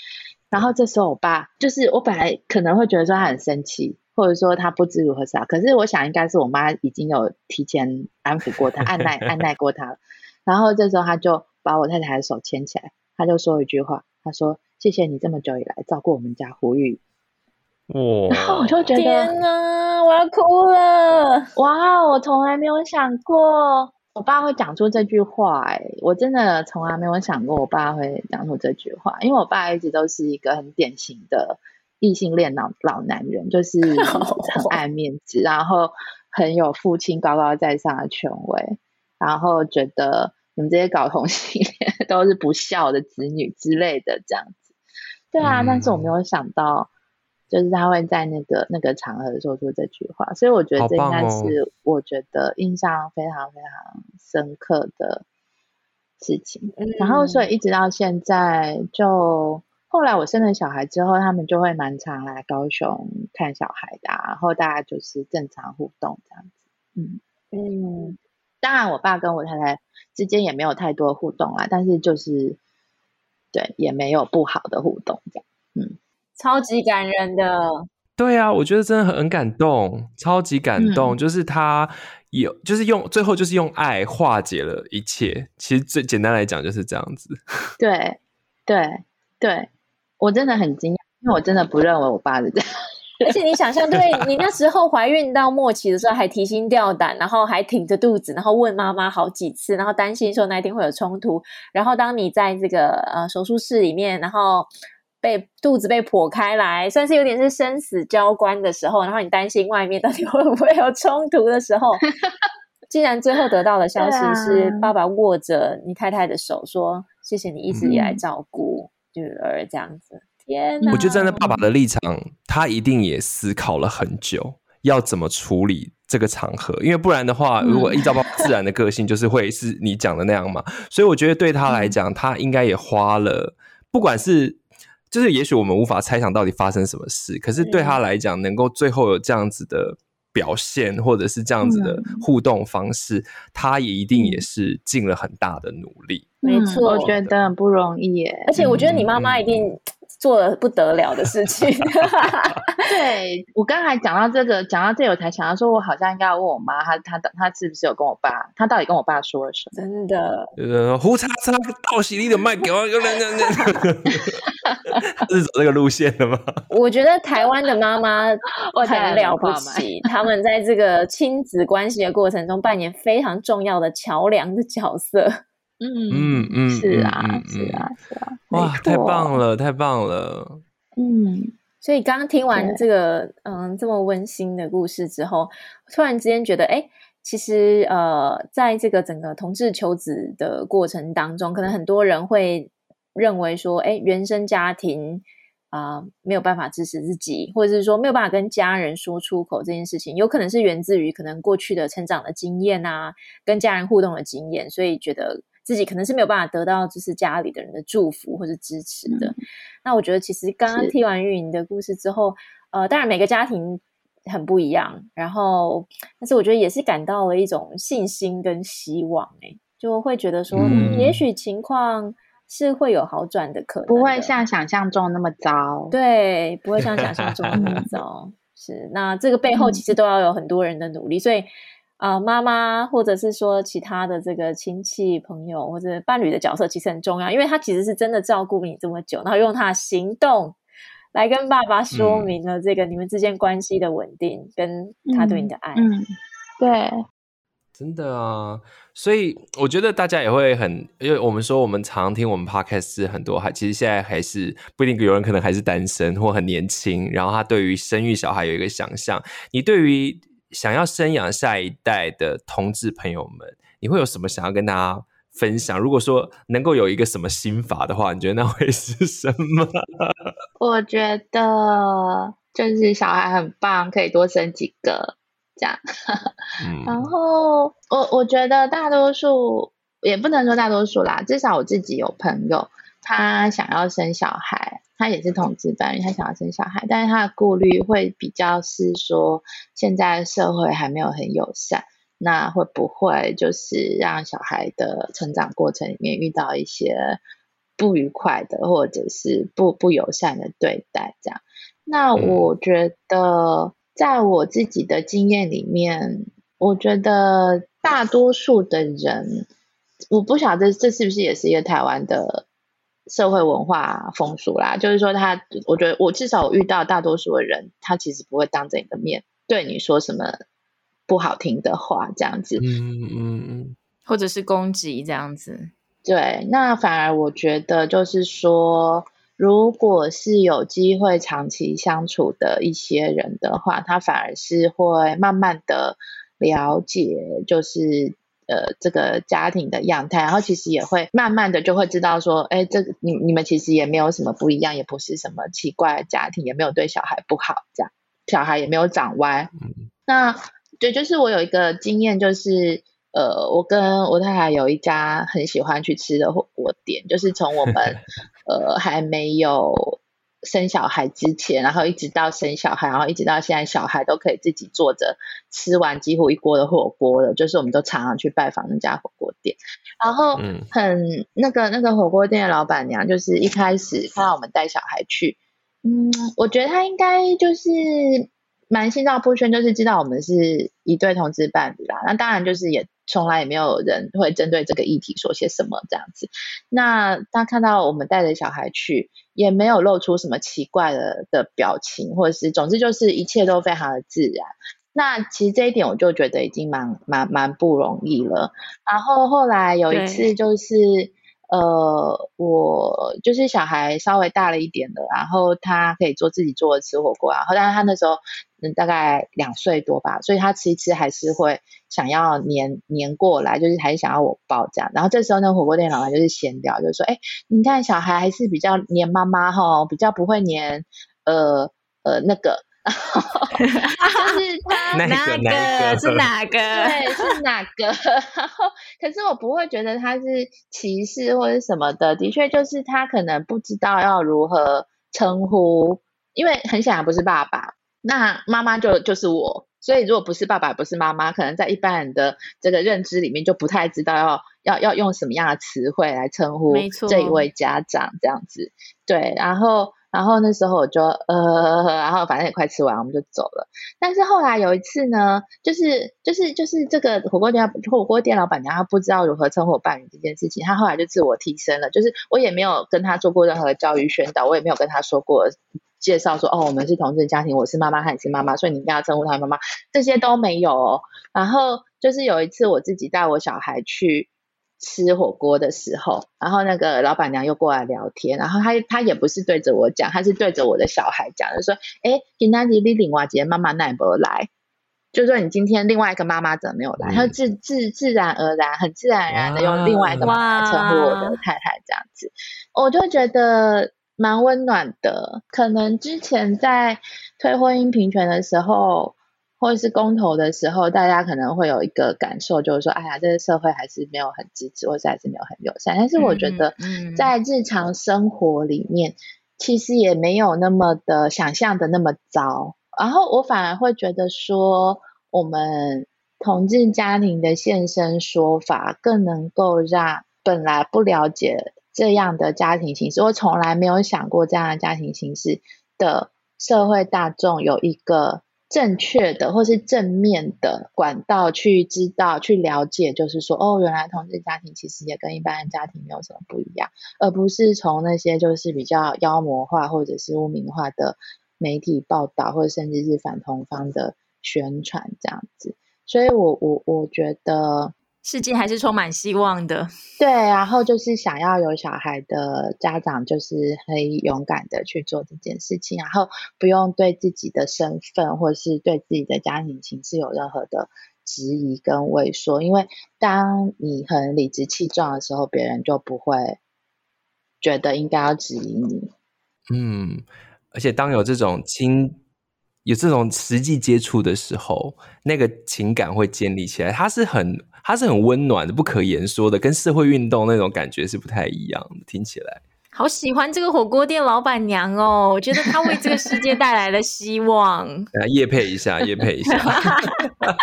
然后这时候我爸就是我本来可能会觉得说他很生气，或者说他不知如何是好。可是我想应该是我妈已经有提前安抚过他，按耐 [laughs] 按耐过他了。然后这时候他就把我太太的手牵起来，他就说一句话：“他说谢谢你这么久以来照顾我们家胡玉。”哇！然后我就觉得天哪，我要哭了！哇，我从来没有想过我爸会讲出这句话，哎，我真的从来没有想过我爸会讲出这句话，因为我爸一直都是一个很典型的异性恋老老男人，就是 [laughs] 很爱面子，然后很有父亲高高在上的权威，然后觉得你们这些搞同性恋都是不孝的子女之类的这样子。对啊，嗯、但是我没有想到。就是他会在那个那个场合说出这句话，所以我觉得这应该是我觉得印象非常非常深刻的事情。嗯、然后，所以一直到现在，就后来我生了小孩之后，他们就会蛮常来高雄看小孩的、啊，然后大家就是正常互动这样子。嗯嗯，当然，我爸跟我太太之间也没有太多互动啦，但是就是对，也没有不好的互动这样。嗯。超级感人的，对啊，我觉得真的很感动，超级感动。嗯、就是他有，就是用最后就是用爱化解了一切。其实最简单来讲就是这样子。[laughs] 对，对，对，我真的很惊讶，因为我真的不认为我爸是这样。[laughs] 而且你想象，对你那时候怀孕到末期的时候，还提心吊胆，然后还挺着肚子，然后问妈妈好几次，然后担心说那一天会有冲突。然后当你在这个呃手术室里面，然后。被肚子被剖开来，算是有点是生死交关的时候，然后你担心外面到底会不会有冲突的时候，[laughs] 竟然最后得到的消息是爸爸握着你太太的手说：“谢谢你一直以来照顾女儿。”这样子，天哪！我觉得站在爸爸的立场，他一定也思考了很久，要怎么处理这个场合，因为不然的话，如果依照爸爸自然的个性，就是会是你讲的那样嘛。所以我觉得对他来讲，他应该也花了，不管是。就是也许我们无法猜想到底发生什么事，可是对他来讲，能够最后有这样子的表现，或者是这样子的互动方式，嗯、他也一定也是尽了很大的努力。没错，我觉得很不容易耶。而且我觉得你妈妈一定。做了不得了的事情。[laughs] [laughs] 对，我刚才讲到这个，讲到这，我才想到说，我好像应该要问我妈，她她她是不是有跟我爸，她到底跟我爸说了什么？真的，呃，胡叉叉倒洗你的麦给我，有人人人，是走这个路线的吗？[laughs] 我觉得台湾的妈妈很了不起，他们在这个亲子关系的过程中扮演非常重要的桥梁的角色。嗯嗯嗯，是啊是啊是啊，哇，太棒了太棒了，嗯，所以刚刚听完这个嗯这么温馨的故事之后，突然之间觉得，哎，其实呃，在这个整个同志求子的过程当中，可能很多人会认为说，哎，原生家庭啊，呃，没有办法支持自己，或者是说没有办法跟家人说出口这件事情，有可能是源自于可能过去的成长的经验啊，跟家人互动的经验，所以觉得。自己可能是没有办法得到，就是家里的人的祝福或者支持的。嗯、那我觉得，其实刚刚听完玉莹的故事之后，呃，当然每个家庭很不一样，然后，但是我觉得也是感到了一种信心跟希望、欸。就会觉得说，嗯，也许情况是会有好转的可能的，不会像想象中那么糟。对，不会像想象中那么 [laughs] 糟。是，那这个背后其实都要有很多人的努力，所以。啊，妈妈或者是说其他的这个亲戚朋友或者伴侣的角色其实很重要，因为他其实是真的照顾你这么久，然后用他的行动来跟爸爸说明了这个你们之间关系的稳定、嗯、跟他对你的爱。嗯，对，真的啊，所以我觉得大家也会很，因为我们说我们常听我们 podcast 是很多，还其实现在还是不一定有人可能还是单身或很年轻，然后他对于生育小孩有一个想象，你对于。想要生养下一代的同志朋友们，你会有什么想要跟大家分享？如果说能够有一个什么心法的话，你觉得那会是什么？[laughs] 我觉得就是小孩很棒，可以多生几个这样。嗯、然后我我觉得大多数也不能说大多数啦，至少我自己有朋友，他想要生小孩。他也是同志伴侣，他想要生小孩，但是他的顾虑会比较是说，现在社会还没有很友善，那会不会就是让小孩的成长过程里面遇到一些不愉快的，或者是不不友善的对待？这样，那我觉得，在我自己的经验里面，我觉得大多数的人，我不晓得这是不是也是一个台湾的。社会文化风俗啦，就是说他，我觉得我至少我遇到大多数的人，他其实不会当着你的面对你说什么不好听的话，这样子，嗯嗯嗯，或者是攻击这样子。对，那反而我觉得就是说，如果是有机会长期相处的一些人的话，他反而是会慢慢的了解，就是。呃，这个家庭的样态，然后其实也会慢慢的就会知道说，哎，这个你你们其实也没有什么不一样，也不是什么奇怪的家庭，也没有对小孩不好，这样小孩也没有长歪。嗯、那对，就是我有一个经验，就是呃，我跟我太太有一家很喜欢去吃的火锅店，就是从我们 [laughs] 呃还没有。生小孩之前，然后一直到生小孩，然后一直到现在，小孩都可以自己坐着吃完几乎一锅的火锅了。就是我们都常常去拜访那家火锅店，然后很那个那个火锅店的老板娘，就是一开始看到我们带小孩去，嗯，我觉得她应该就是蛮心照不宣，就是知道我们是一对同志伴侣啦。那当然就是也。从来也没有人会针对这个议题说些什么这样子。那他看到我们带着小孩去，也没有露出什么奇怪的的表情，或者是总之就是一切都非常的自然。那其实这一点我就觉得已经蛮蛮蛮不容易了。然后后来有一次就是。呃，我就是小孩稍微大了一点的，然后他可以做自己做的吃火锅，然后但是他那时候嗯大概两岁多吧，所以他吃一吃还是会想要黏黏过来，就是还是想要我抱这样。然后这时候那个火锅店老板就是闲聊，就是说，哎，你看小孩还是比较黏妈妈哈，比较不会黏呃呃那个。[laughs] 就是他 [laughs] 哪个哪个是哪个？对，是哪个？[laughs] 然后，可是我不会觉得他是歧视或者什么的。的确，就是他可能不知道要如何称呼，因为很显然不是爸爸，那妈妈就就是我。所以，如果不是爸爸，不是妈妈，可能在一般人的这个认知里面，就不太知道要要要用什么样的词汇来称呼这一位家长这样子。对，然后。然后那时候我就呃，然后反正也快吃完，我们就走了。但是后来有一次呢，就是就是就是这个火锅店火锅店老板娘她不知道如何称呼我伴侣这件事情，她后来就自我提升了。就是我也没有跟她做过任何的教育宣导，我也没有跟她说过介绍说哦，我们是同志家庭，我是妈妈，她也是妈妈，所以你一定要称呼她妈妈，这些都没有哦。然后就是有一次我自己带我小孩去。吃火锅的时候，然后那个老板娘又过来聊天，然后她她也不是对着我讲，她是对着我的小孩讲，就说：“哎，今天你另外一个妈妈奈不来，就说你今天另外一个妈妈怎么没有来？”她、嗯、自自自然而然，很自然而然的用另外一个妈妈称呼我的太太，这样子，我就觉得蛮温暖的。可能之前在推婚姻平权的时候。或者是公投的时候，大家可能会有一个感受，就是说，哎呀，这个社会还是没有很支持，或者还是没有很友善。但是我觉得，在日常生活里面，嗯嗯、其实也没有那么的想象的那么糟。然后我反而会觉得说，我们同志家庭的现身说法，更能够让本来不了解这样的家庭形式，我从来没有想过这样的家庭形式的社会大众有一个正确的或是正面的管道去知道、去了解，就是说，哦，原来同志家庭其实也跟一般的家庭没有什么不一样，而不是从那些就是比较妖魔化或者是污名化的媒体报道，或者甚至是反同方的宣传这样子。所以我我我觉得。世界还是充满希望的，[laughs] 对。然后就是想要有小孩的家长，就是可以勇敢的去做这件事情，然后不用对自己的身份或是对自己的家庭形式有任何的质疑跟畏缩，因为当你很理直气壮的时候，别人就不会觉得应该要质疑你。嗯，而且当有这种亲。有这种实际接触的时候，那个情感会建立起来，它是很，它是很温暖的，不可言说的，跟社会运动那种感觉是不太一样的。听起来，好喜欢这个火锅店老板娘哦，我觉得她为这个世界带来了希望。[laughs] 来业配一下，业配一下，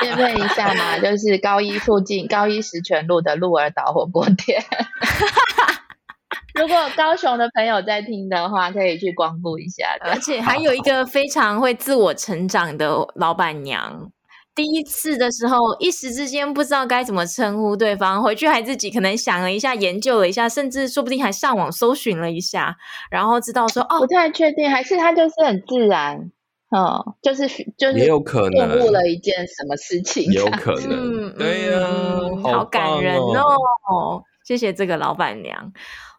业配一下嘛，就是高一附近高一石泉路的鹿儿岛火锅店。[laughs] 如果高雄的朋友在听的话，可以去光顾一下。[laughs] 而且还有一个非常会自我成长的老板娘，第一次的时候一时之间不知道该怎么称呼对方，回去还自己可能想了一下，研究了一下，甚至说不定还上网搜寻了一下，然后知道说哦，不太确定，还是他就是很自然，哦，就是就是也有可能。顿悟了一件什么事情，有可能，嗯、对呀、啊嗯，好感人哦，哦，谢谢这个老板娘。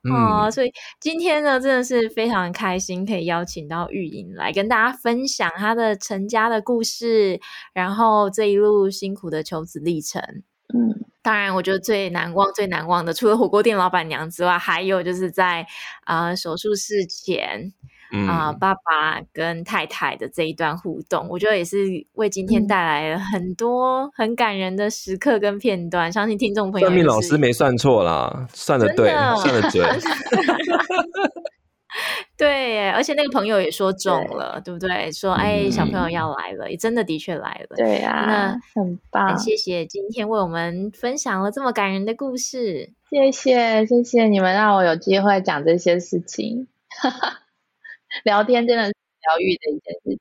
哦，所以今天呢，真的是非常开心，可以邀请到玉莹来跟大家分享她的成家的故事，然后这一路辛苦的求子历程。嗯，当然，我觉得最难忘、最难忘的，除了火锅店老板娘之外，还有就是在啊、呃、手术室前。啊、呃，爸爸跟太太的这一段互动，我觉得也是为今天带来了很多很感人的时刻跟片段。嗯、相信听众朋友，算命老师没算错啦，算的对，算的准。[laughs] 对，而且那个朋友也说 [laughs] 中了，对，对不对？说哎，小朋友要来了，嗯、也真的的确来了。对呀、啊，那很棒。很谢谢今天为我们分享了这么感人的故事。谢谢，谢谢你们让我有机会讲这些事情。[laughs] 聊天真的是疗愈的一件事情。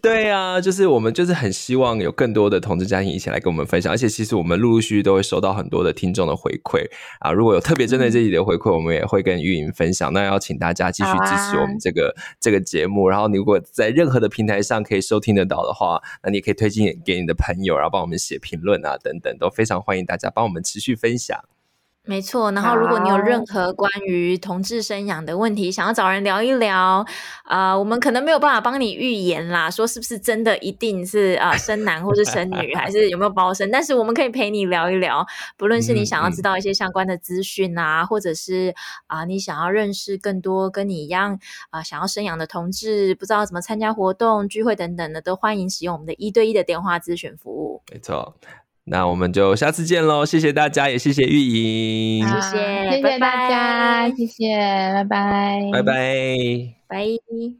对啊，就是我们就是很希望有更多的同志家庭一起来跟我们分享，而且其实我们陆陆续续都会收到很多的听众的回馈啊。如果有特别针对这集的回馈，我们也会跟玉莹分享。那要请大家继续支持我们这个、啊、这个节目。然后你如果在任何的平台上可以收听得到的话，那你也可以推荐给你的朋友，然后帮我们写评论啊等等，都非常欢迎大家帮我们持续分享。没错，然后如果你有任何关于同志生养的问题，想要找人聊一聊，啊、呃，我们可能没有办法帮你预言啦，说是不是真的一定是啊、呃、生男或是生女，还是有没有包生，但是我们可以陪你聊一聊，不论是你想要知道一些相关的资讯啊，嗯嗯、或者是啊、呃、你想要认识更多跟你一样啊、呃、想要生养的同志，不知道怎么参加活动聚会等等的，都欢迎使用我们的一对一的电话咨询服务。没错。那我们就下次见喽！谢谢大家，也谢谢玉莹，谢谢，谢谢大家，谢谢，拜拜，拜拜，拜。